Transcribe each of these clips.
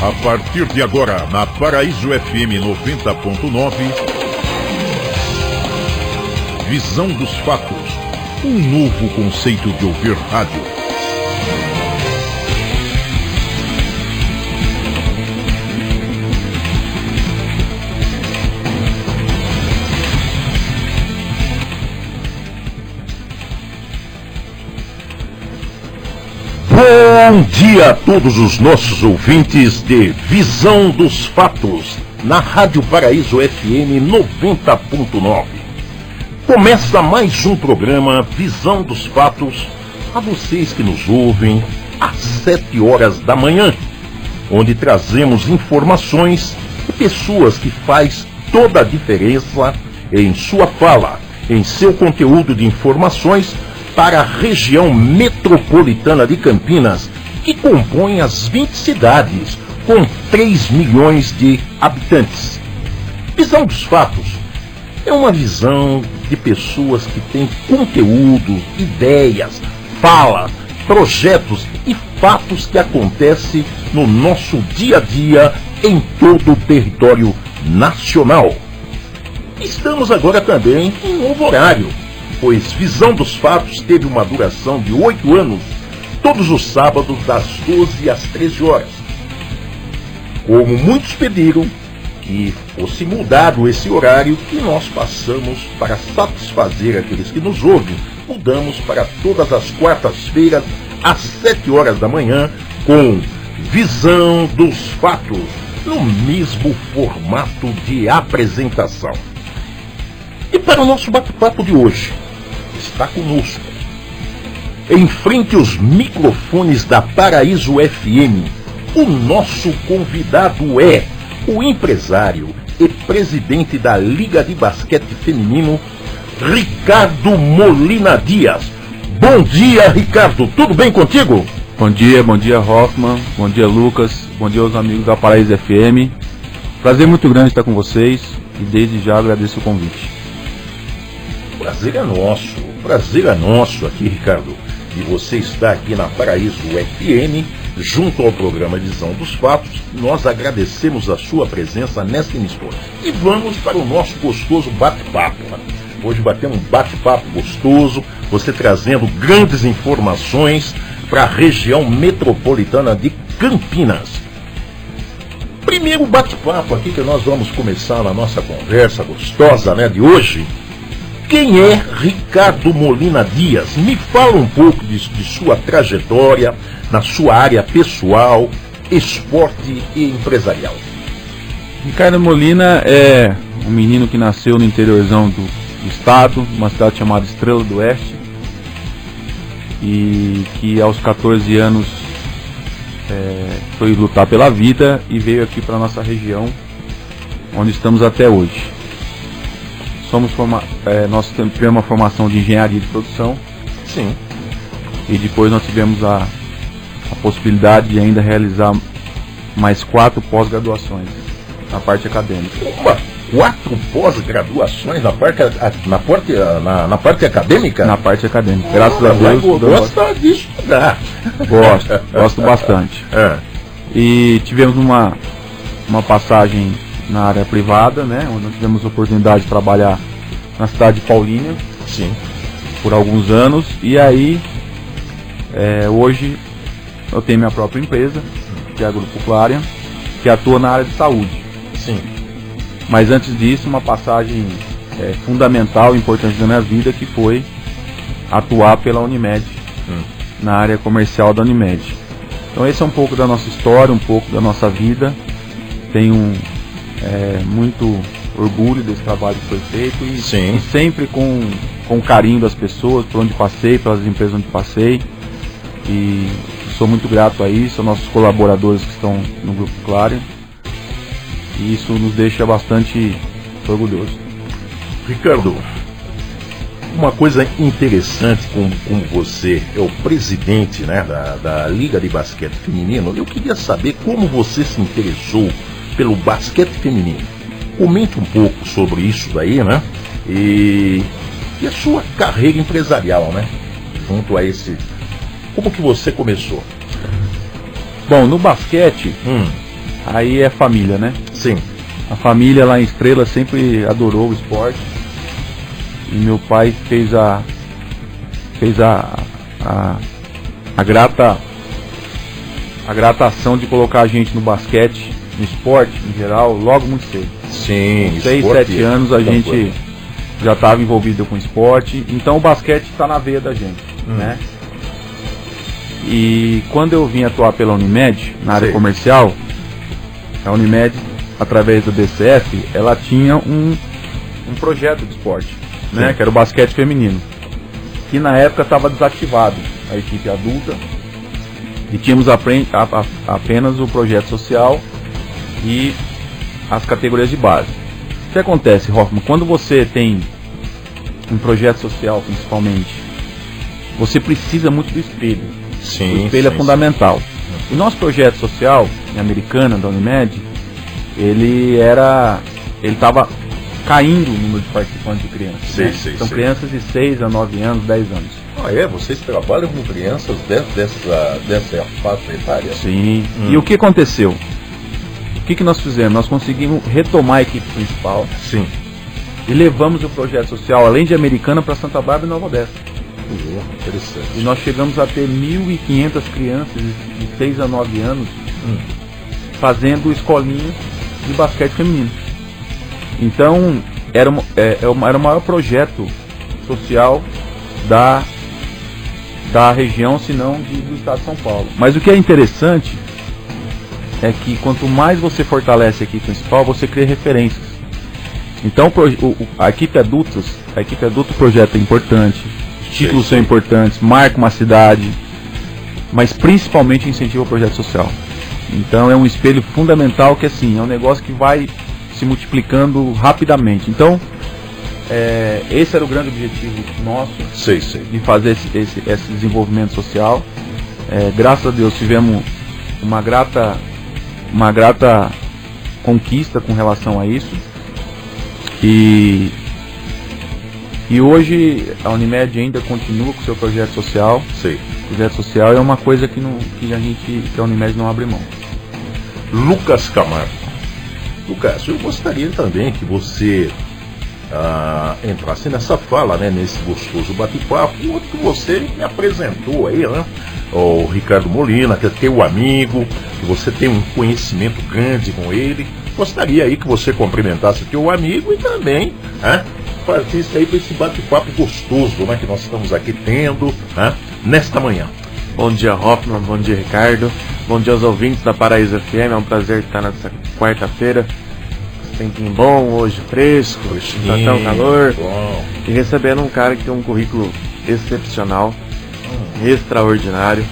A partir de agora, na Paraíso FM 90.9, Visão dos Fatos. Um novo conceito de ouvir rádio. Bom dia a todos os nossos ouvintes de Visão dos Fatos, na Rádio Paraíso FM 90.9. Começa mais um programa Visão dos Fatos a vocês que nos ouvem às 7 horas da manhã, onde trazemos informações e pessoas que faz toda a diferença em sua fala, em seu conteúdo de informações para a região metropolitana de Campinas, que compõe as 20 cidades, com 3 milhões de habitantes. Visão dos fatos é uma visão de pessoas que têm conteúdo, ideias, fala, projetos e fatos que acontecem no nosso dia a dia em todo o território nacional. Estamos agora também em um novo horário, pois Visão dos Fatos teve uma duração de oito anos, todos os sábados das 12 às 13 horas. Como muitos pediram que fosse mudado esse horário e nós passamos para satisfazer aqueles que nos ouvem, mudamos para todas as quartas-feiras às 7 horas da manhã com Visão dos Fatos, no mesmo formato de apresentação. E para o nosso bate-papo de hoje, está conosco. Em frente aos microfones da Paraíso FM, o nosso convidado é o empresário e presidente da Liga de Basquete Feminino, Ricardo Molina Dias. Bom dia, Ricardo. Tudo bem contigo? Bom dia, bom dia Hoffman, bom dia Lucas, bom dia aos amigos da Paraíso FM. Prazer muito grande estar com vocês e desde já agradeço o convite. Prazer é nosso, prazer é nosso aqui, Ricardo. E você está aqui na Paraíso FM, junto ao programa Visão dos Fatos. Nós agradecemos a sua presença nesta emissora. E vamos para o nosso gostoso bate-papo. Né? Hoje batemos um bate-papo gostoso, você trazendo grandes informações para a região metropolitana de Campinas. Primeiro bate-papo aqui que nós vamos começar na nossa conversa gostosa né, de hoje quem é Ricardo Molina Dias? Me fala um pouco de, de, sua trajetória na sua área pessoal, esporte e empresarial. Ricardo Molina é um menino que nasceu no interiorzão do, do estado, uma cidade chamada Estrela do Oeste, e que aos 14 anos é, foi lutar pela vida e veio aqui para nossa região, onde estamos até hoje somos forma, é, nós tivemos uma formação de engenharia de produção. Sim. E depois nós tivemos a, a possibilidade de ainda realizar mais quatro pós-graduações na parte acadêmica. Opa, quatro pós-graduações na parte, na, parte, na, na, parte acadêmica? Na parte acadêmica. Graças a Deus. Gosta de estudar. Gosto, gosto bastante. É. E tivemos uma, uma passagem na área privada, né? Onde nós tivemos a oportunidade de trabalhar na cidade de Paulínia. Sim. Por alguns anos. E aí, é, hoje, eu tenho minha própria empresa, que é a Grupo Clarion, que atua na área de saúde. Sim. Mas antes disso, uma passagem é, fundamental, importante na minha vida, que foi atuar pela Unimed, hum. na área comercial da Unimed. Então esse é um pouco da nossa história, um pouco da nossa vida. Tenho um, é, muito orgulho desse trabalho que foi feito e, e, sempre com, com carinho das pessoas, por onde passei, pelas empresas onde passei. E sou muito grato a isso, aos nossos colaboradores que estão no Grupo Claro. E isso nos deixa bastante orgulhoso. Ricardo, uma coisa interessante como, como você é o presidente né, da, da Liga de Basquete Feminino, eu queria saber como você se interessou pelo basquete feminino. Comente um pouco sobre isso daí, né? E, e a sua carreira empresarial, né? Junto a esse. Como que você começou? Bom, no basquete, hum. aí é família, né? Sim. A família lá em Estrela sempre adorou o esporte. E meu pai fez a fez a, a, a grata a grata ação de colocar a gente no basquete, no esporte em geral, logo muito cedo. Sim, Com 6, 7 anos a gente já estava envolvido com esporte, então o basquete está na veia da gente, Hum. né? E quando eu vim atuar pela Unimed, na área Sei. comercial, a Unimed, através do DCF, ela tinha um, um projeto de esporte, né? Sim. Que era o basquete feminino. Que na época estava desativado, a equipe adulta, e tínhamos apenas o projeto social e as categorias de base. O que acontece, Hoffman? Quando você tem um projeto social, principalmente, você precisa muito do espelho. Sim. o espelho sim, é fundamental. O nosso projeto social, em Americana, da Unimed, ele era. ele estava caindo o número de participantes de crianças. Sei, né? sei, São sei. crianças de 6 a 9 anos, 10 anos. Ah, é? Vocês trabalham com crianças dentro dessa, dessa faixa etária? Sim. Hum. E o que aconteceu? O que, que nós fizemos? Nós conseguimos retomar a equipe principal Sim. e levamos o projeto social, além de Americana, para Santa Bárbara e Nova Odessa. Pô, interessante. E nós chegamos a ter 1.500 crianças de 6 a 9 anos Hum. fazendo escolinha de basquete feminino. Então, era, é, é era o maior projeto social da, da região, se não de- do estado de São Paulo. Mas o que é interessante é que quanto mais você fortalece a equipe principal, você cria referências. Então, o a equipe adultos, a equipe adulto projeto é importante, os títulos Sim, são sim. importantes, marca uma cidade, mas principalmente incentiva o projeto social. Então é um espelho fundamental que assim, é um negócio que vai se multiplicando rapidamente. Então, é, esse era o grande objetivo nosso Sei, sei. de fazer esse, esse- esse desenvolvimento social. É, graças a Deus tivemos uma grata, uma grata conquista com relação a isso. E, e hoje a Unimed ainda continua com o seu projeto social. Sei. O projeto social é uma coisa que, não, que a gente, que a Unimed não abre mão. Lucas Camargo. Lucas, eu gostaria também que você ah, entrasse nessa fala, né, nesse gostoso bate-papo, outro que você me apresentou aí, né? O Ricardo Molina, que é teu amigo, que você tem um conhecimento grande com ele. Gostaria aí que você cumprimentasse teu amigo e também né, partisse aí para esse bate-papo gostoso né, que nós estamos aqui tendo né, nesta manhã. Bom dia, Hoffman. Bom dia, Ricardo. Bom dia aos ouvintes da Paraíso FM. É um prazer estar nessa quarta-feira. Tempinho bom, hoje fresco, tá tão calor. Bom. E recebendo um cara que tem um currículo excepcional, extraordinário.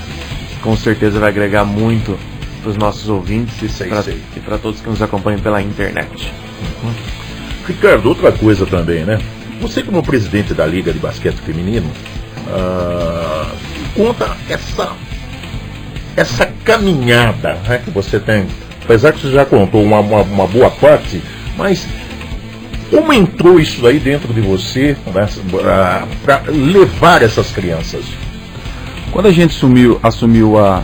Com certeza vai agregar muito para os nossos ouvintes Sei, e para todos que nos acompanham pela internet. Ricardo, outra coisa também, né? Você como presidente da Liga de Basquete Feminino, ah, conta essa essa caminhada né, que você tem. Apesar que você já contou uma, uma, uma boa parte, mas como entrou isso aí dentro de você né, para levar essas crianças? Quando a gente sumiu, assumiu a,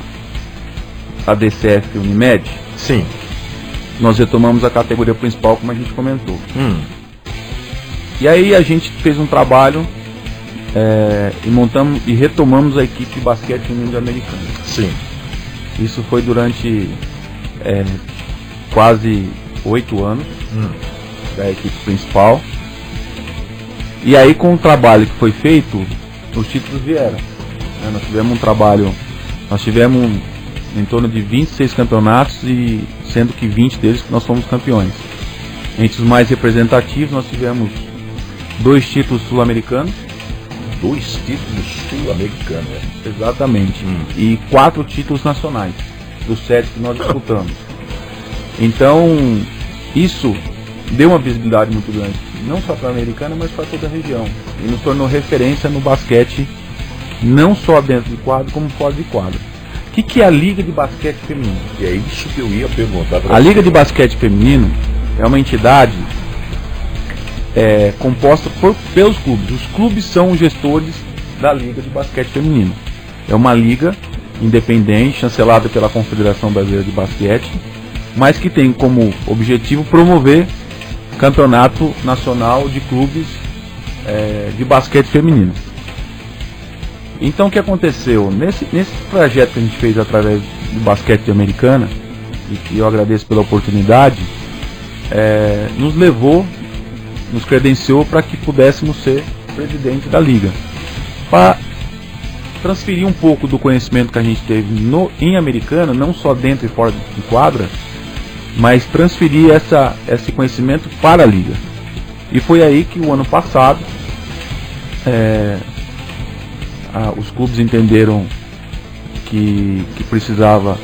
a DCF Unimed, Sim. nós retomamos a categoria principal, como a gente comentou. Hum, E aí a gente fez um trabalho é, e montamos e retomamos a equipe de basquete de americana. sim. Isso foi durante é, quase oito anos Hum, da equipe principal. E aí com o trabalho que foi feito, os títulos vieram. Né? Nós tivemos um trabalho, nós tivemos em torno de 26 campeonatos e sendo que 20 deles nós fomos campeões. Entre os mais representativos nós tivemos dois títulos sul-americanos, dois títulos sul-americanos. né? exatamente, Hum. e quatro títulos nacionais, dos sete que nós disputamos. Então, isso deu uma visibilidade muito grande, não só para a americana, mas para toda a região. E nos tornou referência no basquete, não só dentro de quadro, como fora de quadro. O que, que é a Liga de Basquete Feminino? E é isso que eu ia perguntar A você. Liga de Basquete Feminino é uma entidade é, composta por, pelos clubes. Os clubes são os gestores da Liga de Basquete Feminino. É uma liga independente, chancelada pela Confederação Brasileira de Basquete, mas que tem como objetivo promover campeonato nacional de clubes é, de basquete feminino. Então o que aconteceu? Nesse, nesse projeto que a gente fez através do basquete americana, e que eu agradeço pela oportunidade, é, nos levou, nos credenciou para que pudéssemos ser presidente da liga. Para transferir um pouco do conhecimento que a gente teve no, em americana, não só dentro e fora de quadra, mas transferir essa, esse conhecimento para a liga. E foi aí que o ano passado é, a, os clubes entenderam que, que precisava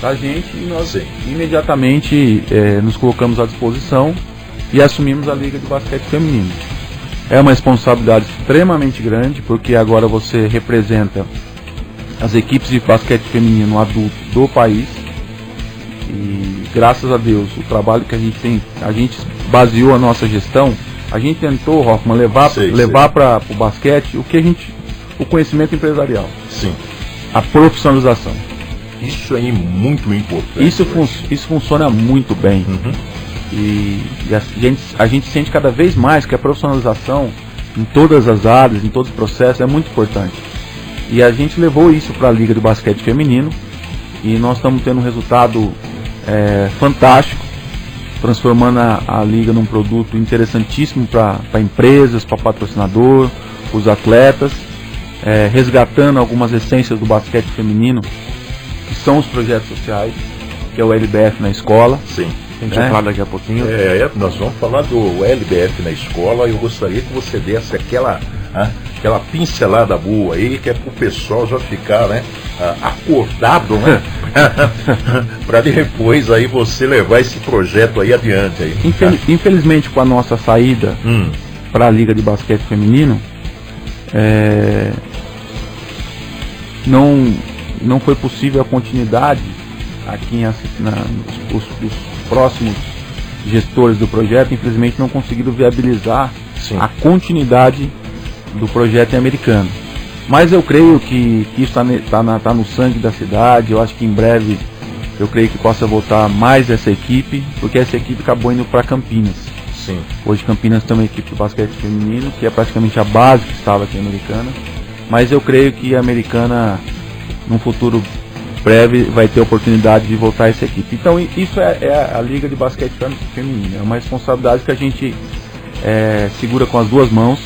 da gente e nós Sim. imediatamente é, nos colocamos à disposição e assumimos a Liga de Basquete Feminino. É uma responsabilidade extremamente grande, porque agora você representa as equipes de basquete feminino adulto do país. E graças a Deus, o trabalho que a gente tem, a gente baseou a nossa gestão, a gente tentou, Hoffman, levar, levar para o basquete o que a gente. O conhecimento empresarial. Sim. A profissionalização. Isso é muito importante. Isso, fun isso funciona muito bem. Uhum. E, e a, gente, a gente sente cada vez mais que a profissionalização em todas as áreas, em todos os processos, é muito importante. E a gente levou isso para a Liga de Basquete Feminino e nós estamos tendo um resultado é, fantástico, transformando a, a, liga num produto interessantíssimo para empresas, para patrocinador, os atletas, é, resgatando algumas essências do basquete feminino, que são os projetos sociais, que é o LBF na escola. Sim a gente é. vai falar daqui a pouquinho. É, é, nós vamos falar do LBF na escola e eu gostaria que você desse aquela, ah, aquela pincelada boa aí, que é para o pessoal já ficar né, acordado, né? para depois aí você levar esse projeto aí adiante. Aí, Infel Infelizmente, com a nossa saída hum. para a Liga de Basquete Feminino, é, não, não foi possível a continuidade aqui em, na, os, os, próximos gestores do projeto, infelizmente não conseguiram viabilizar Sim. a continuidade do projeto americano. Mas eu creio que, que isso está tá tá no sangue da cidade, eu acho que em breve eu creio que possa voltar mais essa equipe, porque essa equipe acabou indo para Campinas. Sim. Hoje Campinas tem uma equipe de basquete feminino, que é praticamente a base que estava aqui Americana. Mas eu creio que a Americana, num futuro breve vai ter oportunidade de voltar essa equipe. Então isso é, é a Liga de Basquete Feminino, é uma responsabilidade que a gente é, segura com as duas mãos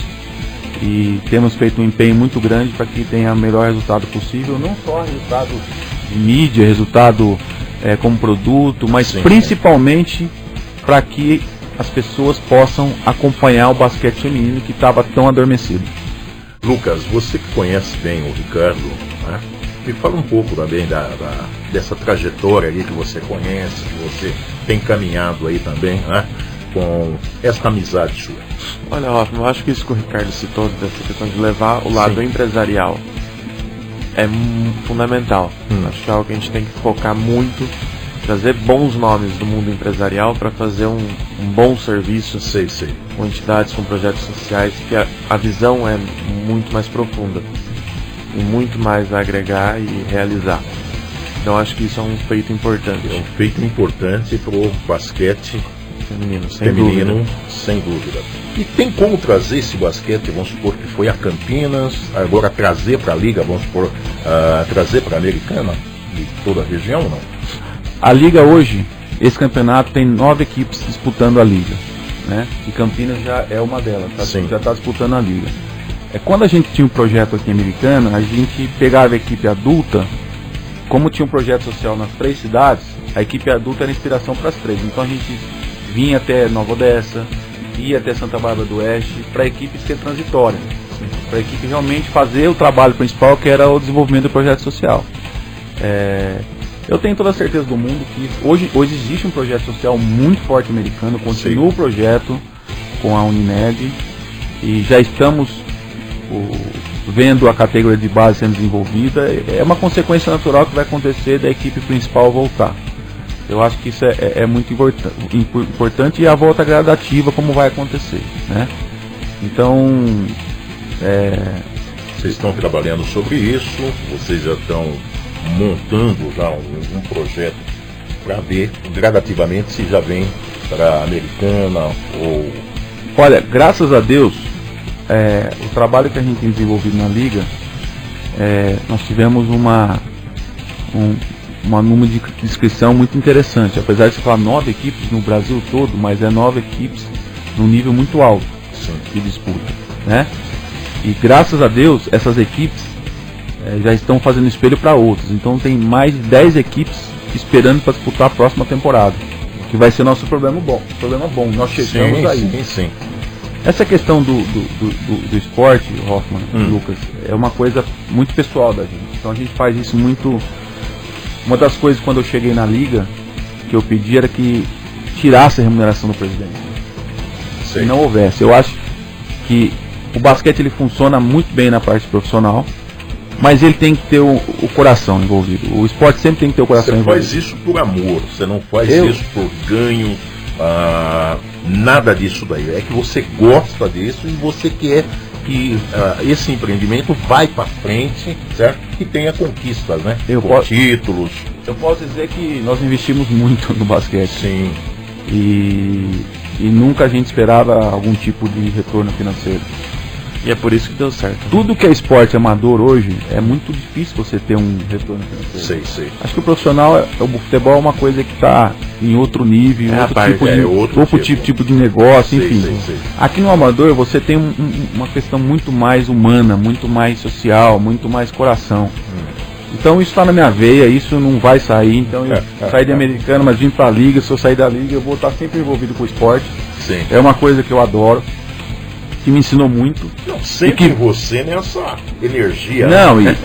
e temos feito um empenho muito grande para que tenha o melhor resultado possível, não só resultado de mídia, resultado é, como produto, mas Sim, principalmente para que as pessoas possam acompanhar o basquete feminino que estava tão adormecido. Lucas, você que conhece bem o Ricardo, né? Me fala um pouco também da, da, dessa trajetória aí que você conhece, que você tem caminhado aí também, né? Com essa amizade sua. Olha, Hoffman, eu acho que isso que o Ricardo citou, dessa questão de levar o lado Sim. empresarial, é fundamental. Hum. Acho que é algo que a gente tem que focar muito, trazer bons nomes do mundo empresarial para fazer um, um, bom serviço sei, sei. com entidades, com projetos sociais, que a, a visão é muito mais profunda e muito mais a agregar e realizar. Então acho que isso é um feito importante. É um feito importante para o basquete feminino, sem, feminino dúvida. sem dúvida. E tem como trazer esse basquete, vamos supor que foi a Campinas, agora trazer para a Liga, vamos supor, uh, trazer para a Americana, de toda a região, não? A Liga hoje, esse campeonato tem nove equipes disputando a Liga. Né? E Campinas já é uma delas, tá? já está disputando a Liga. É, quando a gente tinha um projeto aqui em Americana, a gente pegava a equipe adulta, como tinha um projeto social nas três cidades, a equipe adulta era inspiração para as três. Então a gente vinha até Nova Odessa, ia até Santa Bárbara do Oeste, para a equipe ser transitória. Para a equipe realmente fazer o trabalho principal, que era o desenvolvimento do projeto social. É, eu tenho toda a certeza do mundo que hoje, hoje existe um projeto social muito forte americano, continua Sim. o projeto com a Unimed e já estamos o, vendo a categoria de base sendo desenvolvida, é uma consequência natural que vai acontecer da equipe principal voltar. Eu acho que isso é, é, é muito importante e a volta gradativa como vai acontecer, né? Então, é... vocês estão trabalhando sobre isso, vocês já estão montando já um, um projeto para ver gradativamente se já vem para a americana ou. Olha, graças a Deus, é, o trabalho que a gente tem desenvolvido na liga, é, nós tivemos uma um, uma número de inscrição muito interessante. Apesar de falar nove equipes no Brasil todo, mas é nove equipes num nível muito alto Sim. de disputa, né? E graças a Deus essas equipes é, já estão fazendo espelho para outras. Então tem mais de 10 equipes esperando para disputar a próxima temporada. Que vai ser nosso problema bom. Problema bom. Nós chegamos sim, aí. Sim, sim. Essa questão do, do, do, do esporte, Hoffman hum. Lucas, é uma coisa muito pessoal da gente. Então a gente faz isso muito. Uma das coisas quando eu cheguei na liga que eu pedi era que tirasse a remuneração do presidente. Se não houvesse. Eu acho que o basquete ele funciona muito bem na parte profissional mas ele tem que ter o, o, coração envolvido. O esporte sempre tem que ter o coração você envolvido. Você faz isso por amor, você não faz Eu? isso por ganho, ah, nada disso daí. É que você gosta disso e você quer que uh, esse empreendimento vai para frente, certo? E tenha conquistas, né? Eu Com posso, títulos. Eu posso dizer que nós investimos muito no basquete. Sim. E, e nunca a gente esperava algum tipo de retorno financeiro. E é por isso que deu certo. Tudo que é esporte amador hoje é muito difícil você ter um retorno financeiro. Sei, sei. Acho que o profissional, é, o futebol é uma coisa que está em outro nível, é outro, parte, tipo, de, é outro, outro tipo. tipo. de negócio, sei, enfim. Sei, Aqui no amador você tem um, um, uma questão muito mais humana, muito mais social, muito mais coração. Hum. Então isso está na minha veia, isso não vai sair. Então eu saí de americano, mas vim para a liga. Se eu sair da liga, eu vou estar sempre envolvido com o esporte. Sim. É uma coisa que eu adoro que me ensinou muito. Não, sempre que você nessa energia. Não, né?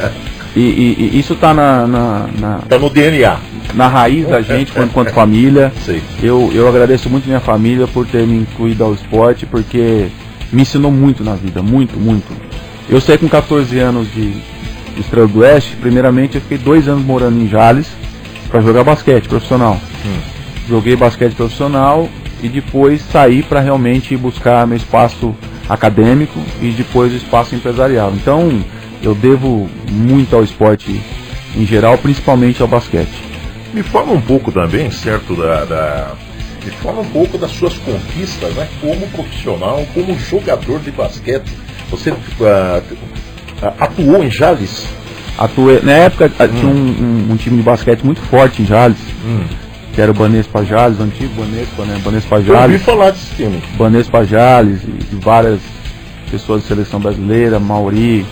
e, e, e, isso está na, na, na, Tá no DNA. Na raiz da gente quanto, quanto família. Sim. Eu, eu agradeço muito minha família por ter me incluído ao esporte, porque me ensinou muito na vida, muito, muito. Eu saí com 14 anos de, de Estrela do Oeste, primeiramente eu fiquei dois anos morando em Jales para jogar basquete profissional. Hum. Joguei basquete profissional e depois sair para realmente buscar meu espaço acadêmico e depois o espaço empresarial. Então eu devo muito ao esporte em geral, principalmente ao basquete. Me fala um pouco também, certo, da, da... me fala um pouco das suas conquistas, né, como profissional, como jogador de basquete. Você uh, atuou em Jales? Atuei, na época hum. tinha um, um, um, time de basquete muito forte em Jales. Hum que era o Banespa Jales, o antigo Banespa, né? Banespa Jales. Eu ouvi falar desse time. Banespa Jales, e, e várias pessoas de seleção brasileira, Mauri,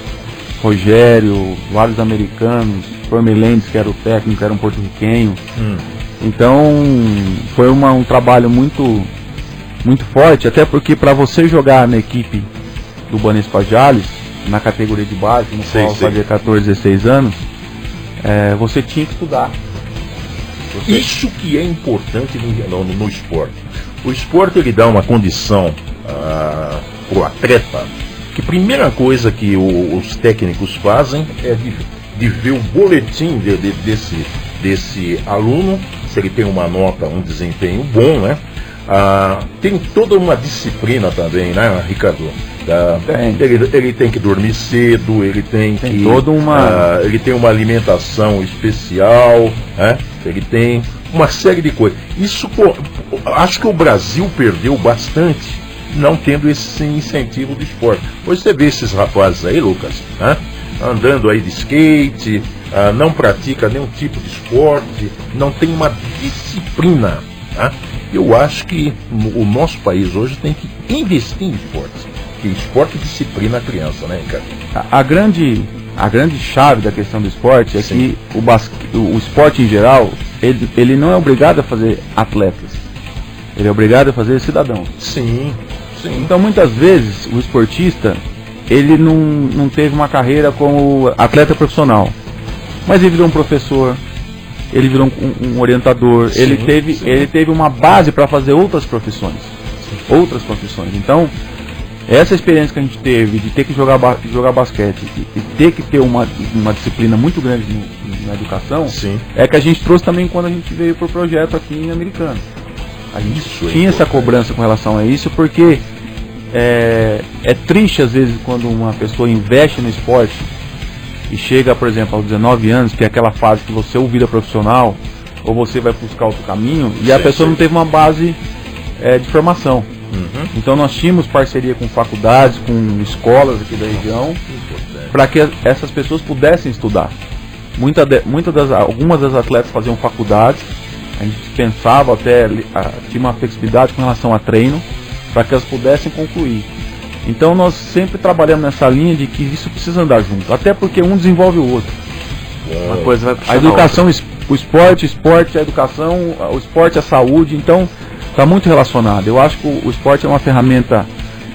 Rogério, vários americanos, Formelendes, que era o técnico, era um porto-riquenho. Hum. Então foi uma, um trabalho muito, muito forte, até porque para você jogar na equipe do Banespa Jales, na categoria de base, no sei, qual fazia 14, 16 anos, é, você tinha que estudar. Você... Isso que é importante no, no, no, esporte. O esporte ele dá uma condição ah, para o atleta que primeira coisa que o, os técnicos fazem é de, de ver o boletim de, de, desse, desse aluno, se ele tem uma nota, um desempenho bom, né? Ah, tem toda uma disciplina também, né, Ricardo? Ah, ele, ele, tem que dormir cedo, ele tem, tem que. Toda uma... Ah, ele tem uma alimentação especial, né? Ele tem uma série de coisas. Isso, acho que o Brasil perdeu bastante não tendo esse incentivo de esporte. Hoje você vê esses rapazes aí, Lucas, né? andando aí de skate, ah, não pratica nenhum tipo de esporte, não tem uma disciplina. Tá? Eu acho que o nosso país hoje tem que investir em esportes. Que esporte disciplina a criança, né, Ricardo? A, a grande a grande chave da questão do esporte é Sim. que o, basque, o, esporte em geral, ele, ele não é obrigado a fazer atletas. Ele é obrigado a fazer cidadãos. Sim, sim. Então muitas vezes o esportista, ele não, não teve uma carreira como atleta profissional. Mas ele virou um professor, ele virou um, um orientador, sim, ele, teve, ele teve uma base para fazer outras profissões. Outras profissões. Então, essa experiência que a gente teve de ter que jogar, jogar basquete e, ter que ter uma, uma disciplina muito grande no, na educação, Sim. é que a gente trouxe também quando a gente veio para o projeto aqui em Americano. A gente isso é tinha é essa cobrança com relação a isso, porque é, é triste às vezes quando uma pessoa investe no esporte e chega, por exemplo, aos 19 anos, que é aquela fase que você é o vida profissional, ou você vai buscar outro caminho, e sim, a pessoa sim. não teve uma base é, de formação. Uhum. Então nós tínhamos parceria com faculdades, com escolas aqui da região, para que essas pessoas pudessem estudar. Muita de, muita das, algumas das atletas faziam faculdades, a gente pensava até, a, tinha uma flexibilidade com relação a treino, para que elas pudessem concluir. Então nós sempre trabalhamos nessa linha de que isso precisa andar junto, até porque um desenvolve o outro. Uma coisa a educação, o esporte, o esporte, a educação, o esporte, a saúde, então está muito relacionado. Eu acho que o, o, esporte é uma ferramenta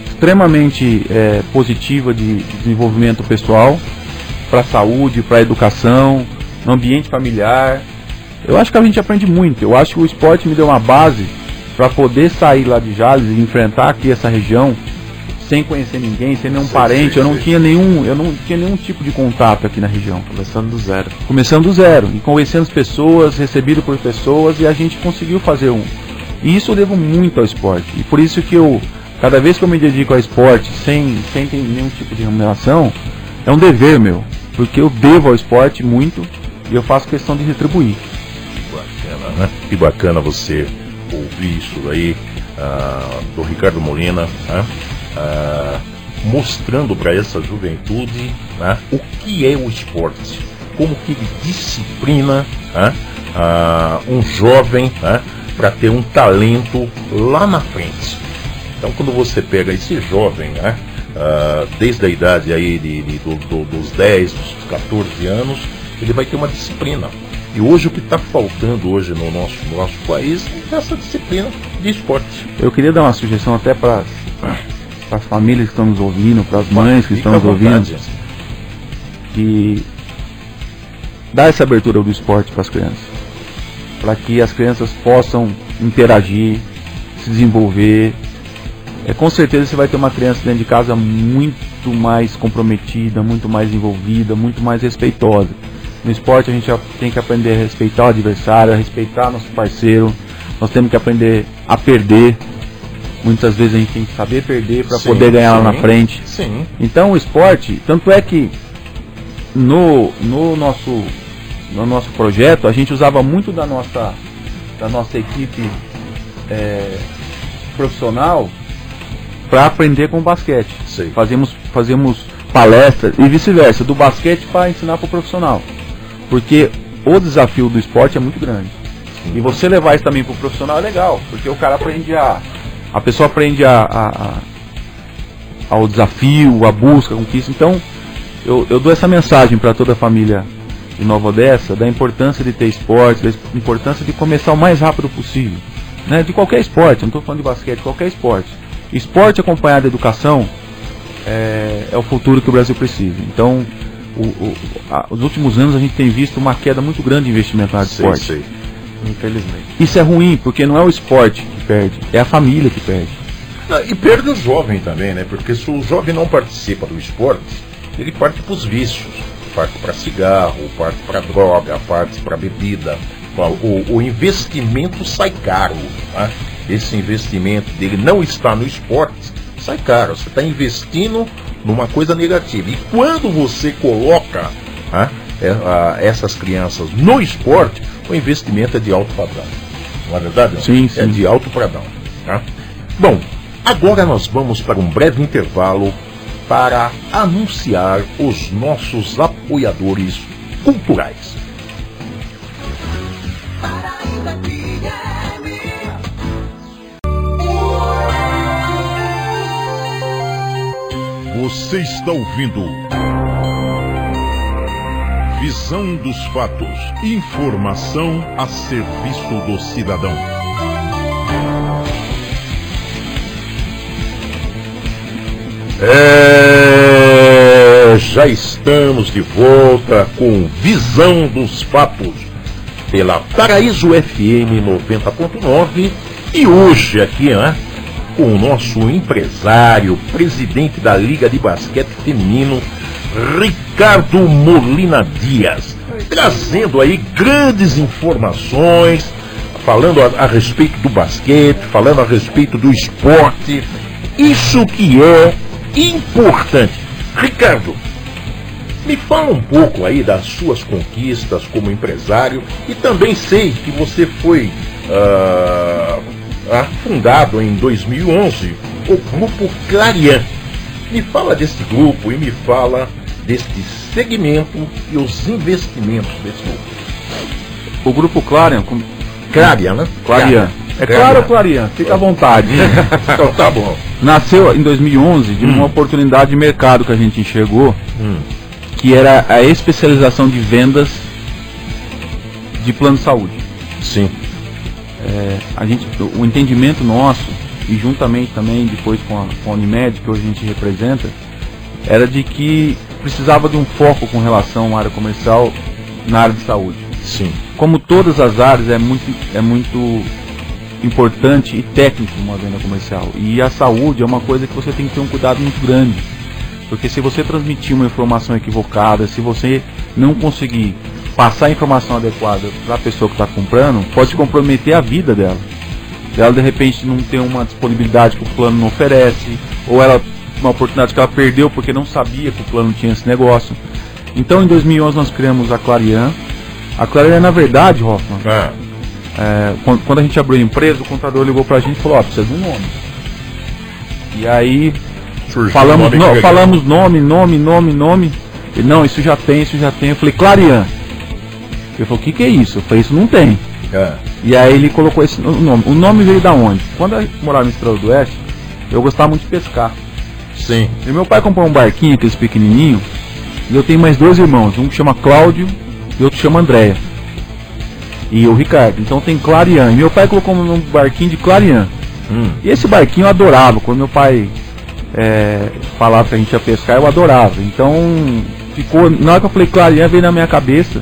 extremamente é, positiva de, de desenvolvimento pessoal, para a saúde, para a educação, no ambiente familiar. Eu acho que a gente aprende muito. Eu acho que o esporte me deu uma base para poder sair lá de Jales e enfrentar aqui essa região sem conhecer ninguém, sem nenhum sim, parente. Sim, eu não sim. tinha nenhum, eu não tinha nenhum tipo de contato aqui na região. Começando do zero. Começando do zero e conhecendo as pessoas, recebido por pessoas e a gente conseguiu fazer um. E isso eu devo muito ao esporte. E por isso que eu, cada vez que eu me dedico ao esporte sem, sem ter nenhum tipo de remuneração, é um dever meu porque eu devo ao esporte muito e eu faço questão de retribuir. Bacana, né? Que bacana você ouvir isso aí uh, do Ricardo Molina, né? uh, mostrando para essa juventude né? o que é o esporte, como que ele disciplina né? uh, um jovem né? Para ter um talento lá na frente. Então, quando você pega esse jovem, né? uh, desde a idade aí de, de do, do, dos 10, dos 14 anos, ele vai ter uma disciplina. E hoje o que está faltando hoje no nosso, no nosso país é essa disciplina de esporte. Eu queria dar uma sugestão até para as famílias que estão nos ouvindo, para as mães que estão nos ouvindo, que dá essa abertura do esporte para as crianças, para que as crianças possam interagir, se desenvolver, é, com certeza você vai ter uma criança dentro de casa muito mais comprometida, muito mais envolvida, muito mais respeitosa. No esporte a gente tem que aprender a respeitar o adversário, a respeitar nosso parceiro. Nós temos que aprender a perder. Muitas vezes a gente tem que saber perder para poder ganhar sim, lá na frente. Sim. Então o esporte, tanto é que no, no, nosso, no nosso projeto a gente usava muito da nossa, da nossa equipe é, profissional para aprender com o basquete. Sim. Fazemos, fazemos palestras e vice-versa, do basquete para ensinar para o profissional. Porque o desafio do esporte é muito grande. Sim. E você levar isso também para o profissional é legal, porque o cara aprende a. A pessoa aprende a, a, a ao desafio, a busca, a conquista. Então, eu, eu dou essa mensagem para toda a família de Nova Odessa da importância de ter esporte, da importância de começar o mais rápido possível. Né? De qualquer esporte, não estou falando de basquete, qualquer esporte. Esporte acompanhado de educação é, é, o futuro que o Brasil precisa. Então, o, o, a, os últimos anos a gente tem visto uma queda muito grande de investimento na área de esporte. Sei. Infelizmente. Isso é ruim, porque não é o esporte que perde, é a família que perde. e perde o jovem também, né? Porque se o jovem não participa do esporte, ele parte para os vícios. Parte para cigarro, parte para droga, parte para bebida. O, o, investimento sai caro. Né? esse investimento dele não está no esporte, sai caro. Você está investindo numa coisa negativa. E quando você coloca ah, essas crianças no esporte, o investimento é de alto padrão. Não é verdade? Sim, sim. É de alto padrão. Tá? Bom, agora nós vamos para um breve intervalo para anunciar os nossos apoiadores culturais. Você está ouvindo Visão dos Fatos. Informação a serviço do cidadão. É, já estamos de volta com Visão dos Fatos pela Paraíso FM 90.9 e hoje aqui, né? com o nosso empresário, presidente da Liga de Basquete Feminino, Ricardo Molina Dias, trazendo aí grandes informações, falando a, a respeito do basquete, falando a respeito do esporte, isso que é importante. Ricardo, Me fala um pouco aí das suas conquistas como empresário e também sei que você foi uh, fundado em 2011 o Grupo Clarian. Me fala desse grupo e me fala deste segmento e os investimentos desse grupo. O Grupo Clarian... Com... Clarian, né? Clarian. É claro, Clarian, fica à vontade. então tá bom. Nasceu em 2011 de uma hum. oportunidade de mercado que a gente enxergou. Hum que era a especialização de vendas de plano de saúde. Sim. É, a gente, o entendimento nosso, e juntamente também depois com a, com a Unimed, que hoje a gente representa, era de que precisava de um foco com relação à área comercial na área de saúde. Sim. Como todas as áreas, é muito, é muito importante e técnico uma venda comercial. E a saúde é uma coisa que você tem que ter um cuidado muito grande porque se você transmitir uma informação equivocada, se você não conseguir passar a informação adequada para a pessoa que está comprando, pode comprometer a vida dela. Ela de repente não tem uma disponibilidade que o plano não oferece, ou ela uma oportunidade que ela perdeu porque não sabia que o plano tinha esse negócio. Então em 2011 nós criamos a Clarian. A Clarian na verdade, Hoffman, é. É, quando, quando, a gente abriu a empresa, o contador ligou para a gente e falou: ó, precisa de um nome. E aí Surgiu falamos, nome, no, falamos nome, nome, nome, nome. Ele, não, isso já tem, isso já tem. Eu falei, Clarian. Ele falou, o que, que é isso? Eu falei, isso não tem. É. E aí ele colocou esse nome. O nome veio da onde? Quando eu morava em Estrela do Oeste, eu gostava muito de pescar. Sim. E meu pai comprou um barquinho, aqueles pequenininho. E eu tenho mais dois irmãos. Um que chama Cláudio e outro chama Andréia. E o Ricardo. Então tem Clarian. E meu pai colocou um barquinho de Clarian. Hum. E esse barquinho eu adorava. Quando meu pai é, falava que a gente ia pescar, eu adorava. Então, ficou. Na hora que eu falei Clarinha, veio na minha cabeça.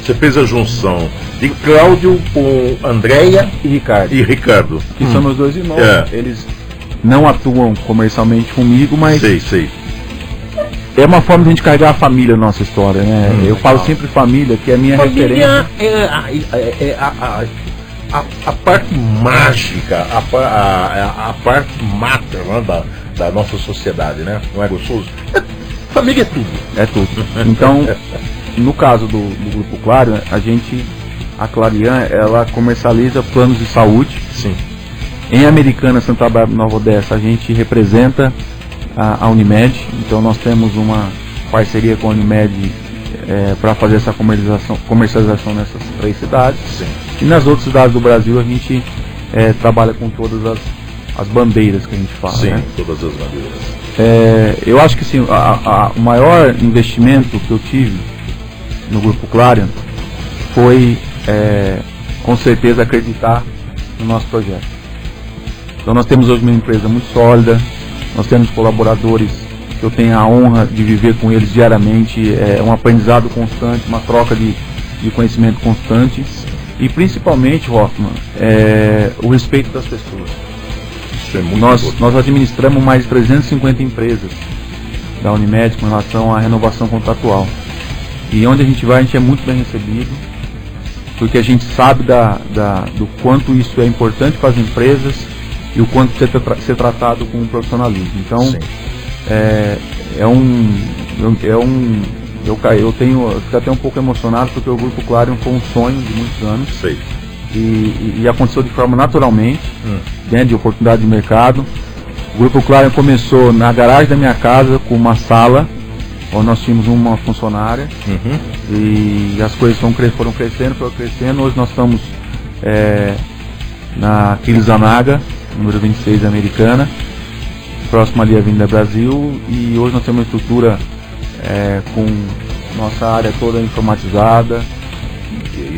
Você fez a junção de Cláudio com Andréia e Ricardo. E Ricardo. Que hum. são meus dois irmãos. É. Eles não atuam comercialmente comigo, mas. Sei, sei. É uma forma de a gente carregar a família na nossa história, né? Hum, eu falo sempre família, que é a minha família referência. É a, é, é a, a, a, a, parte mágica, a, a, a parte mater né, da, da nossa sociedade, né? Não é gostoso? É, família é tudo. É tudo. Então, no caso do, do Grupo Claro, a gente, a Clarian, ela comercializa planos de saúde. Sim. Em Americana, Santa Bárbara Nova Odessa, a gente representa a, a Unimed. Então, nós temos uma parceria com a Unimed é, para fazer essa comercialização, comercialização nessas três cidades. Sim. E nas outras cidades do Brasil, a gente é, trabalha com todas as as bandeiras que a gente fala. Sim, né? todas as bandeiras. É, eu acho que sim, a, a, o maior investimento que eu tive no Grupo Clarion foi é, com certeza acreditar no nosso projeto. Então nós temos hoje uma empresa muito sólida, nós temos colaboradores que eu tenho a honra de viver com eles diariamente, é um aprendizado constante, uma troca de, de conhecimento constante e principalmente, Hoffman, é, o respeito das pessoas. Isso é muito nós, nós administramos mais de 350 empresas da Unimed com relação à renovação contratual. E onde a gente vai, a gente é muito bem recebido, porque a gente sabe da, da, do quanto isso é importante para as empresas e o quanto ser, ser tratado com profissionalismo. Então, é, é um. É um eu, eu tenho. Eu fico até um pouco emocionado porque o Grupo Clarion foi um sonho de muitos anos. Sei e, e, aconteceu de forma naturalmente, hum. dentro de oportunidade de mercado. O Grupo Clarion começou na garagem da minha casa com uma sala, onde nós tínhamos uma funcionária uhum. e as coisas foram, foram crescendo, foram crescendo. Hoje nós estamos é, na Kirizanaga, número 26 americana, próximo ali à Avenida Brasil e hoje nós temos uma estrutura é, com nossa área toda informatizada,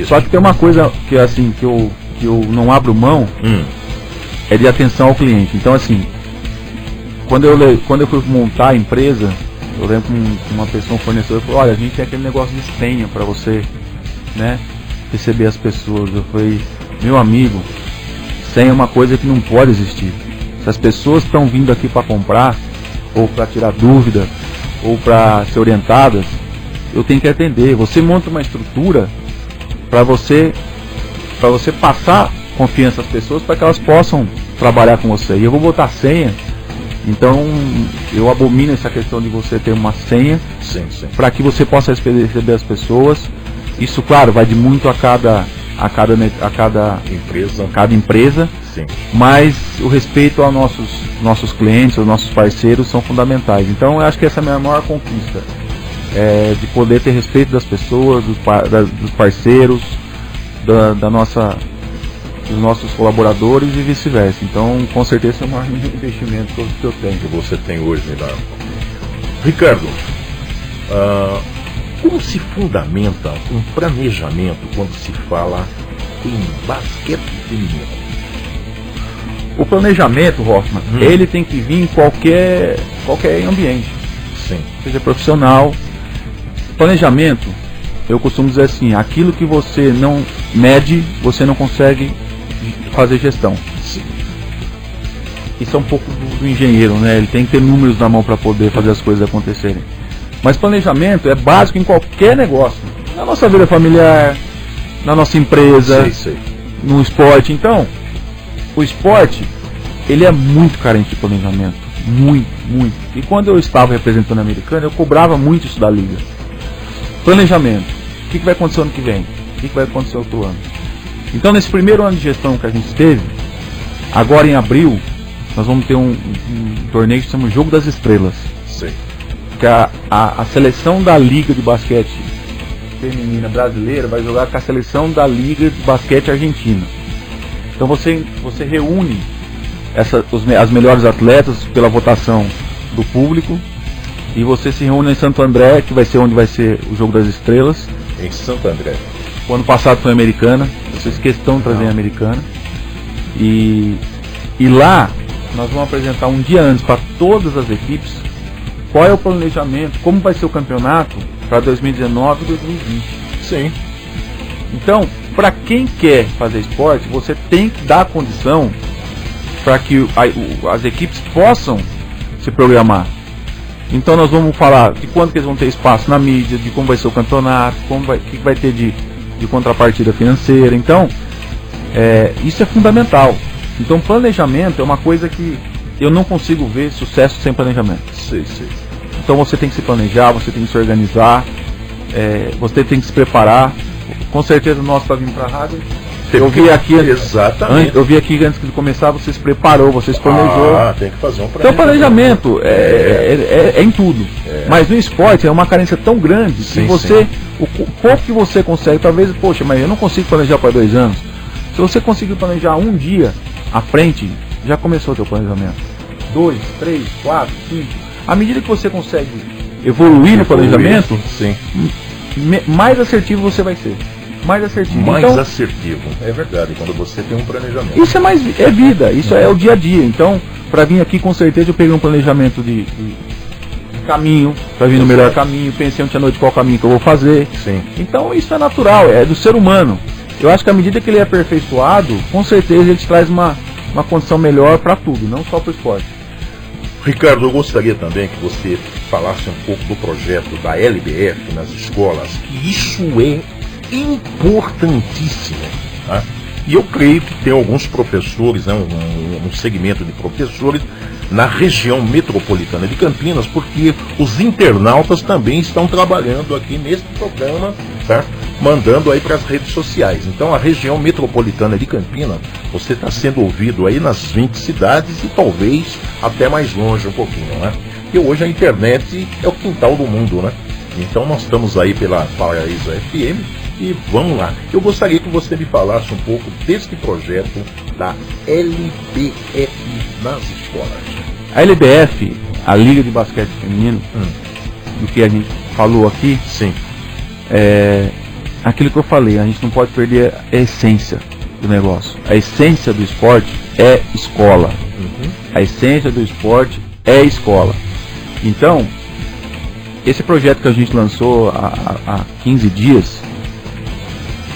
só que tem uma coisa que assim que eu, que eu não abro mão hum. é de atenção ao cliente. Então assim, quando eu quando eu fui montar a empresa, eu lembro que uma pessoa, um fornecedor, falou, olha, a gente tem aquele negócio de senha para você, né, receber as pessoas. Eu falei, meu amigo, senha é uma coisa que não pode existir. Se as pessoas estão vindo aqui para comprar, ou para tirar dúvida, ou para ser orientadas, eu tenho que atender. Você monta uma estrutura para você para você passar confiança às pessoas para que elas possam trabalhar com você. E eu vou botar senha Então, eu abomino essa questão de você ter uma senha para que você possa receber as pessoas. Isso, claro, vai de muito a cada a cada a cada empresa, cada empresa. Sim. Mas o respeito aos nossos nossos clientes, aos nossos parceiros são fundamentais. Então, eu acho que essa é a minha maior conquista, é de poder ter respeito das pessoas, dos, dos parceiros, da, da nossa dos nossos colaboradores e vice-versa. Então, com certeza é o maior investimento que eu tenho. Que você tem hoje, Milano. Ricardo, uh, como se fundamenta um planejamento quando se fala em basquete feminino? O planejamento, Hoffman, hum. ele tem que vir em qualquer, qualquer ambiente. Sim. Seja profissional. Planejamento, eu costumo dizer assim, aquilo que você não mede, você não consegue fazer gestão. Isso é um pouco do, do, engenheiro, né? Ele tem que ter números na mão para poder fazer as coisas acontecerem. Mas planejamento é básico em qualquer negócio. Na nossa vida familiar, na nossa empresa, no esporte. Então, o esporte, ele é muito carente de planejamento. Muito, muito. E quando eu estava representando a americana, eu cobrava muito isso da liga. Planejamento. O que, que vai acontecer ano que vem? O que, que vai acontecer outro ano? Então, nesse primeiro ano de gestão que a gente teve, agora em abril, nós vamos ter um, um torneio que se chama Jogo das Estrelas. Sim. Que a, a, a, seleção da Liga de Basquete Feminina Brasileira vai jogar com a seleção da Liga de Basquete Argentina. Então você, você reúne essa, os, as melhores atletas pela votação do público e você se reúne em Santo André, que vai ser onde vai ser o Jogo das Estrelas. Em Santo André. O ano passado foi americana, vocês questão de trazer americana. E, e lá nós vamos apresentar um dia antes para todas as equipes qual é o planejamento, como vai ser o campeonato para 2019 e 2020. Sim. Então, para quem quer fazer esporte, você tem que dar condição para que as equipes possam se programar. Então nós vamos falar de quanto que eles vão ter espaço na mídia, de como vai ser o campeonato, como vai, que vai ter de de contrapartida financeira. Então, é, isso é fundamental. Então, planejamento é uma coisa que eu não consigo ver sucesso sem planejamento. Sim, sim. Então, você tem que se planejar, você tem que se organizar, é, você tem que se preparar. Com certeza, nós está vindo para a rádio eu vi aqui Exatamente. eu vi aqui antes de começar, você se preparou, você se planejou. Ah, tem que fazer um planejamento. Então planejamento é, é, é, é em tudo. É. Mas no esporte é uma carência tão grande sim, que você. O, o pouco que você consegue, talvez, poxa, mas eu não consigo planejar para dois anos. Se você conseguir planejar um dia à frente, já começou o seu planejamento. Dois, três, quatro, cinco. À medida que você consegue evoluir no planejamento, sim. mais assertivo você vai ser mais assertivo. Mais então, assertivo, é verdade, quando você tem um planejamento. Isso é mais é vida, isso é, é o dia a dia. Então, para vir aqui, com certeza eu peguei um planejamento de, de, caminho, para vir no melhor caminho, pensei ontem à noite qual caminho que eu vou fazer. Sim. Então, isso é natural, é do ser humano. Eu acho que à medida que ele é aperfeiçoado, com certeza ele traz uma, uma condição melhor para tudo, não só para o esporte. Ricardo, eu gostaria também que você falasse um pouco do projeto da LBF nas escolas, que isso é importantíssimo. Tá? E eu creio que tem alguns professores, né, um, um, segmento de professores na região metropolitana de Campinas, porque os internautas também estão trabalhando aqui nesse programa, tá? Mandando aí para as redes sociais. Então a região metropolitana de Campinas, você está sendo ouvido aí nas 20 cidades e talvez até mais longe um pouquinho, né? Porque hoje a internet é o quintal do mundo, né? Então nós estamos aí pela Paraíso FM e vamos lá. Eu gostaria que você me falasse um pouco deste projeto da LBF nas escolas. A LBF, a Liga de Basquete Feminino, hum. do que a gente falou aqui, sim, é aquilo que eu falei, a gente não pode perder a essência do negócio. A essência do esporte é escola. Uhum. A essência do esporte é escola. Então, esse projeto que a gente lançou há, há 15 dias,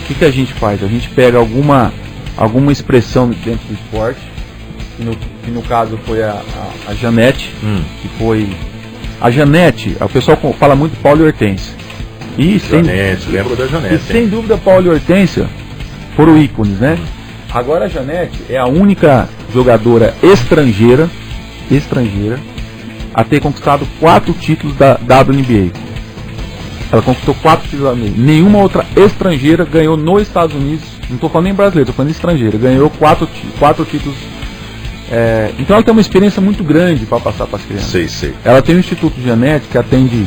que, que a gente faz? A gente pega alguma, alguma expressão dentro do esporte, que no, que no caso foi a, a, a Janete, hum. que foi. A Janete, o pessoal fala muito Paulo e Hortência. E Janete, sem, lembro da Janete. E sem dúvida Paulo e Hortência foram ícones, né? Agora a Janete é a única jogadora estrangeira estrangeira a ter conquistado quatro títulos da WNBA. Ela conquistou quatro títulos da WNBA. Nenhuma outra estrangeira ganhou nos Estados Unidos. Não estou falando nem brasileiro, estou falando estrangeira. Ganhou quatro, quatro títulos. É, então ela tem uma experiência muito grande para passar para as crianças. Sei, sei. Ela tem um Instituto Janete que atende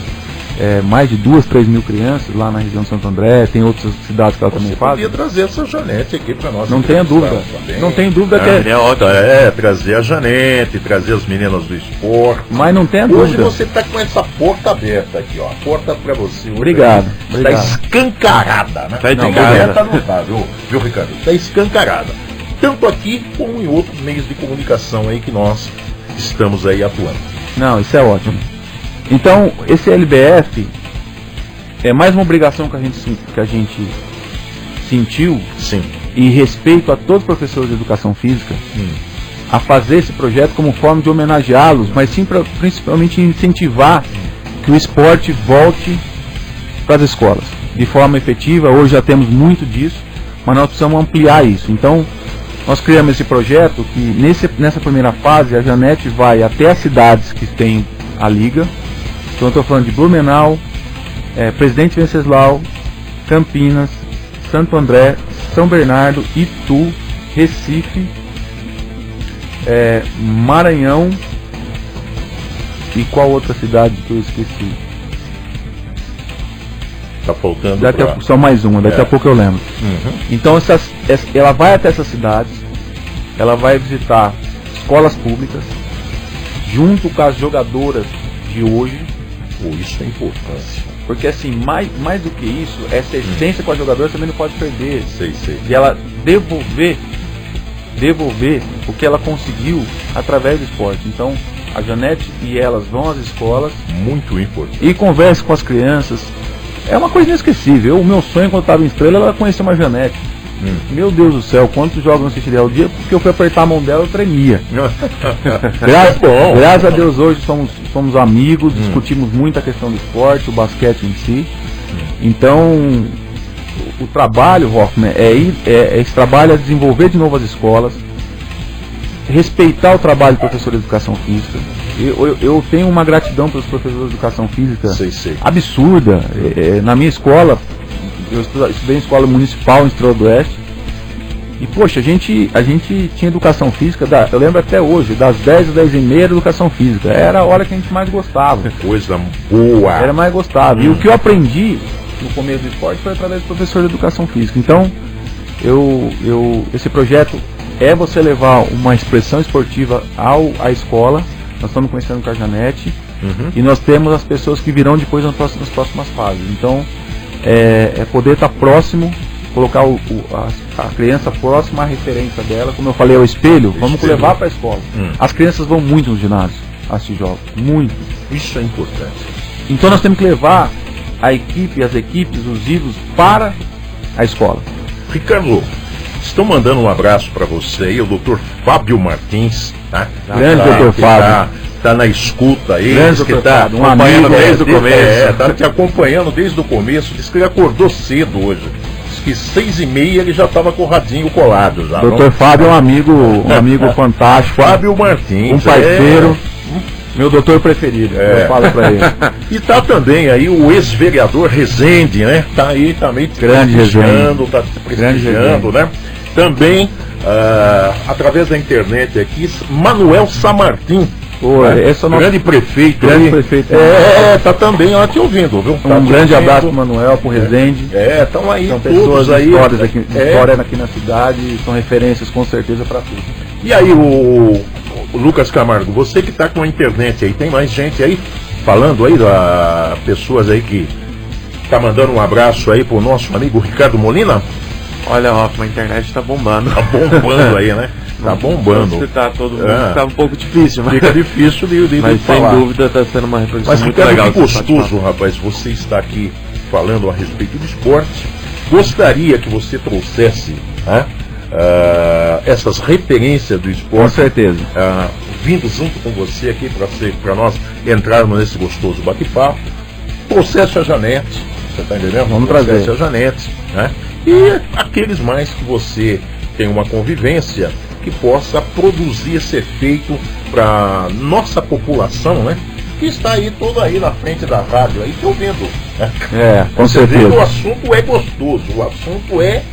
é, mais de duas, três mil crianças lá na região de Santo André, tem outras cidades que ela Você também faz. podia trazer essa Janete aqui para nós. Não tenha dúvida. também. Não tem dúvida que é. É. É, trazer a Janete, trazer as meninas do esporte. Mas não tenha Hoje dúvida. você está com essa porta aberta aqui, ó. A porta para você. hoje Obrigado, Está escancarada, né? Tá não, aberta não tá, viu, viu, Ricardo? Está escancarada. Tanto aqui como em outros meios de comunicação aí que nós estamos aí atuando. Não, isso é ótimo. Então, esse LBF é mais uma obrigação que a gente, que a gente sentiu Sim. e respeito a todos os professores de educação física Hum. a fazer esse projeto como forma de homenageá-los, mas sim pra, principalmente incentivar que o esporte volte para as escolas de forma efetiva. Hoje já temos muito disso, mas nós precisamos ampliar isso. Então, nós criamos esse projeto que nesse, nessa primeira fase a Janete vai até as cidades que tem a liga. Então, eu estou falando de Blumenau, eh, Presidente Venceslau, Campinas, Santo André, São Bernardo, Itu, Recife, é, Maranhão e qual outra cidade que eu esqueci? Tá faltando. Daqui pra- a, só mais uma, daqui É. a pouco eu lembro. Uhum. Então essas, essa- ela vai até essas cidades, ela vai visitar escolas públicas, junto com as jogadoras de hoje, Pô, isso é importante. porque assim, mais, mais do que isso, essa essência com as jogadoras também não pode perder. Sei, sei. de ela devolver devolver o que ela conseguiu através do esporte. Então, a Janete e elas vão às escolas Muito importante. e conversam com as crianças. É uma coisa inesquecível. O meu sonho quando estava em Estrela era conhecer uma Janete. Hum. Meu Deus do céu, quantos jogos eu assistiria ao dia porque eu fui apertar a mão dela eu tremia. Graças, Bom. graças a Deus hoje somos, somos amigos, discutimos muito a questão do esporte, o basquete em si. Então, o, trabalho, Hoffman, é, ir, é, é esse trabalho é desenvolver de novo as escolas, respeitar o trabalho do professor de educação física. Eu, eu, eu tenho uma gratidão pelos professores de educação física sei, sei. absurda. É, é, na minha escola, eu estu- estudei em escola municipal em Estrela do Oeste. E poxa, a gente, a gente tinha educação física, da, eu lembro até hoje, das 10 às 10 e meia educação física. Era a hora que a gente mais gostava. Coisa boa. Era mais gostava. E o que eu aprendi no começo do esporte foi através do professor de educação física. Então, eu, eu, esse projeto é você levar uma expressão esportiva ao, à escola. Nós estamos conhecendo com a Janete. Uhum. E nós temos as pessoas que virão depois nas próximas, nas próximas fases. Então, é, é poder estar próximo, colocar o, o- a, a criança próxima à referência dela. Como eu falei, ao espelho, vamos Espelho. levar para a escola. Hum. As crianças vão muito no ginásio assistir jogos, muito. Isso é importante. Então nós temos que levar a equipe, as equipes, os ídolos para a escola. Ricardo, estão mandando um abraço para você aí, o doutor Fábio Martins, tá? Grande Tá- doutor que Fábio. Tá, tá na escuta aí, Grande que tá um acompanhando amigo, desde o começo. é. É, tá te acompanhando desde o começo, diz que ele acordou cedo hoje. Diz que seis e meia ele já estava com o radinho colado já. Doutor não? Fábio é um amigo, um amigo fantástico, Fábio Martins. um parceiro, é. meu doutor preferido. É. Eu falo para ele. E tá também aí o ex-vereador Rezende, né? Tá aí também te Grande prestigiando, tá te prestigiando, né? Também, ah, através da internet aqui, Manuel Samartim. Pô, né? esse é o nosso grande prefeito. grande aí. prefeito. É, tá também lá te ouvindo, viu? Tá um grande ouvindo. abraço pro Manuel, pro Rezende. É, estão aí São pessoas aí. histórias aqui, É. história aqui na cidade são referências com certeza para tudo. E aí, o, o Lucas Camargo, você que tá com a internet aí, tem mais gente aí falando aí, da, pessoas aí que tá mandando um abraço aí pro nosso amigo Ricardo Molina? Olha, Hoffman, a internet tá bombando. Tá bombando aí, né? Tá bombando. Tá todo mundo, É. tá um pouco difícil, mas, Fica difícil de, de, mas de sem falar. dúvida tá sendo uma reprodução Mas muito legal. bate-papo. gostoso, rapaz, você está aqui falando a respeito do esporte. Gostaria que você trouxesse né, ah, essas referências do Com esporte certeza. ah, vindo junto com você aqui para nós entrarmos nesse gostoso bate-papo. Trouxesse a Janete, você está entendendo? Vamos Trouxesse trazer. a Janete, né? E aqueles mais que você tem uma convivência que possa produzir esse efeito para nossa população, né? Que está aí toda aí na frente da rádio aí te ouvindo. Né? É, com Você certeza. vê que o assunto é gostoso, o assunto é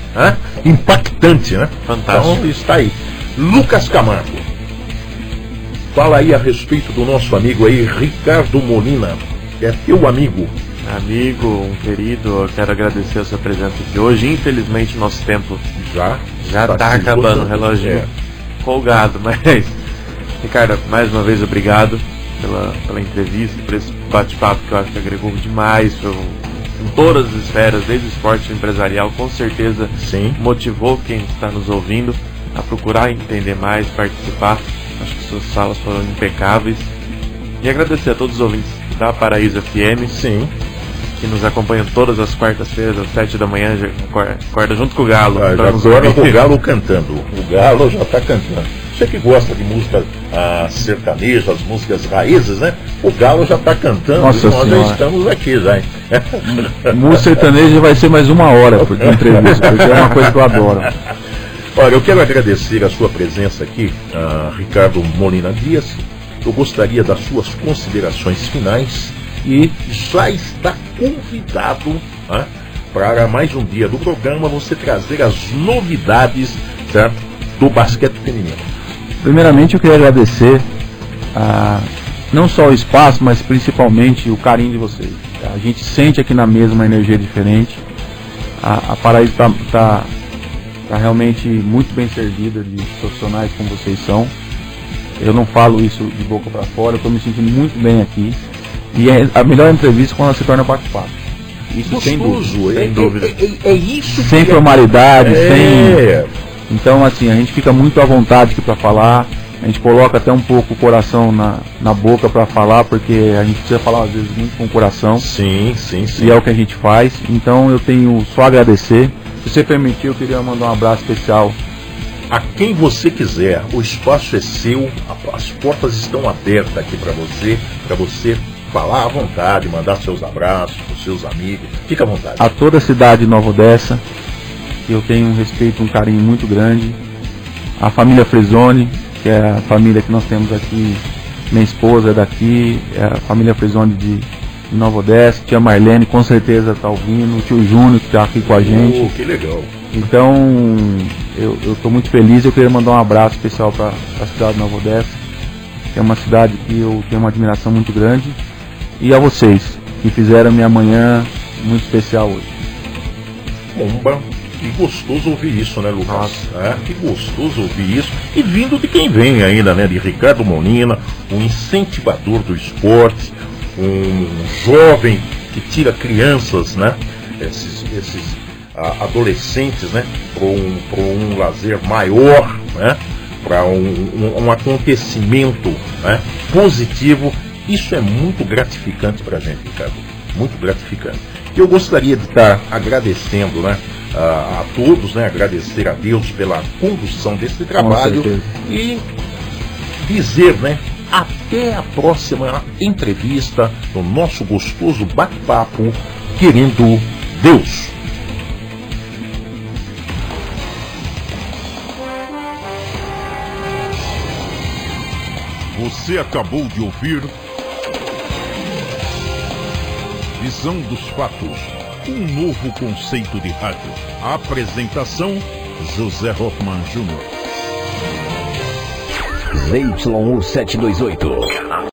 impactante, né? Fantástico. Então está aí. Lucas Camargo. Fala aí a respeito do nosso amigo aí, Ricardo Molina, que é teu amigo. Amigo, um querido, eu quero agradecer a sua presença aqui hoje. Infelizmente, nosso tempo Já? já tá, se acabando, o reloginho É. folgado, mas. Ricardo, mais uma vez obrigado pela, pela entrevista, por esse bate-papo que eu acho que agregou demais foi um- em todas as esferas, desde o esporte empresarial, com certeza Sim. motivou quem está nos ouvindo a procurar entender mais, participar. Acho que suas salas foram impecáveis. E agradecer a todos os ouvintes da Paraíso FM, Sim. Que nos acompanham todas as quartas-feiras, às sete da manhã, acorda junto com o Galo. Ah, já nos agora ouvir. o Galo cantando. O Galo já está cantando. Você que gosta de música ah, sertaneja, as músicas raízes, né? O Galo já está cantando Nossa e nós Senhora. já estamos aqui já. hein? Música sertaneja vai ser mais uma hora por- de entrevista, porque é uma coisa que eu adoro. Olha, eu quero agradecer a sua presença aqui, ah, Ricardo Molina Dias. Eu gostaria das suas considerações finais e já está convidado né, para mais um dia do programa você trazer as novidades certo, do basquete feminino. Primeiramente, eu queria agradecer a, não só o espaço, mas principalmente o carinho de vocês. A gente sente aqui na mesa uma energia diferente. A, a Paraíso está tá, tá realmente muito bem servida de profissionais como vocês são. Eu não falo isso de boca para fora, eu estou me sentindo muito bem aqui. E é a melhor entrevista quando ela se torna bate-papo. Isso sem dúvida. Gostoso, sem é, dúvida. É, é- é isso Sem que é- formalidade, sem. É, Então, assim, a gente fica muito à vontade aqui para falar. A gente coloca até um pouco o coração na, na boca para falar, porque a gente precisa falar às vezes muito com o coração. sim, sim, sim. E é o que a gente faz. Então, eu tenho só a agradecer. Se você permitir, eu queria mandar um abraço especial. A quem você quiser, o espaço é seu, as portas estão abertas aqui para você, para você falar à vontade, mandar seus abraços para os seus amigos. Fica à vontade. A toda a cidade de Nova Odessa, eu tenho um respeito, um carinho muito grande. A família Fresone, que é a família que nós temos aqui. Minha esposa é daqui, é a família Fresone de de Nova Odessa. Tia Marlene com certeza está ouvindo. O tio Júnior que está aqui com a gente. Oh, que legal. Então, eu estou muito feliz. Eu queria mandar um abraço especial para a cidade de Nova Odessa, que é uma cidade que eu tenho uma admiração muito grande. E a vocês, que fizeram minha manhã muito especial hoje. Bomba. Que gostoso ouvir isso, né, Lucas? É, que gostoso ouvir isso. E vindo de quem vem ainda, né? De Ricardo Molina, um incentivador do esporte, um jovem que tira crianças, né? Esses, esses ah, adolescentes, né? Para um, pra um lazer maior, né? Para um, um, um acontecimento né? positivo. Isso é muito gratificante para a gente, Ricardo. Muito gratificante. Eu gostaria de estar agradecendo, né? a, a todos, né? Agradecer a Deus pela condução desse trabalho e dizer, né? Até a próxima entrevista no nosso gostoso bate-papo, querendo Deus. Você acabou de ouvir Visão dos Fatos, um novo conceito de rádio. Apresentação José Hoffman Jr. ZYU 728.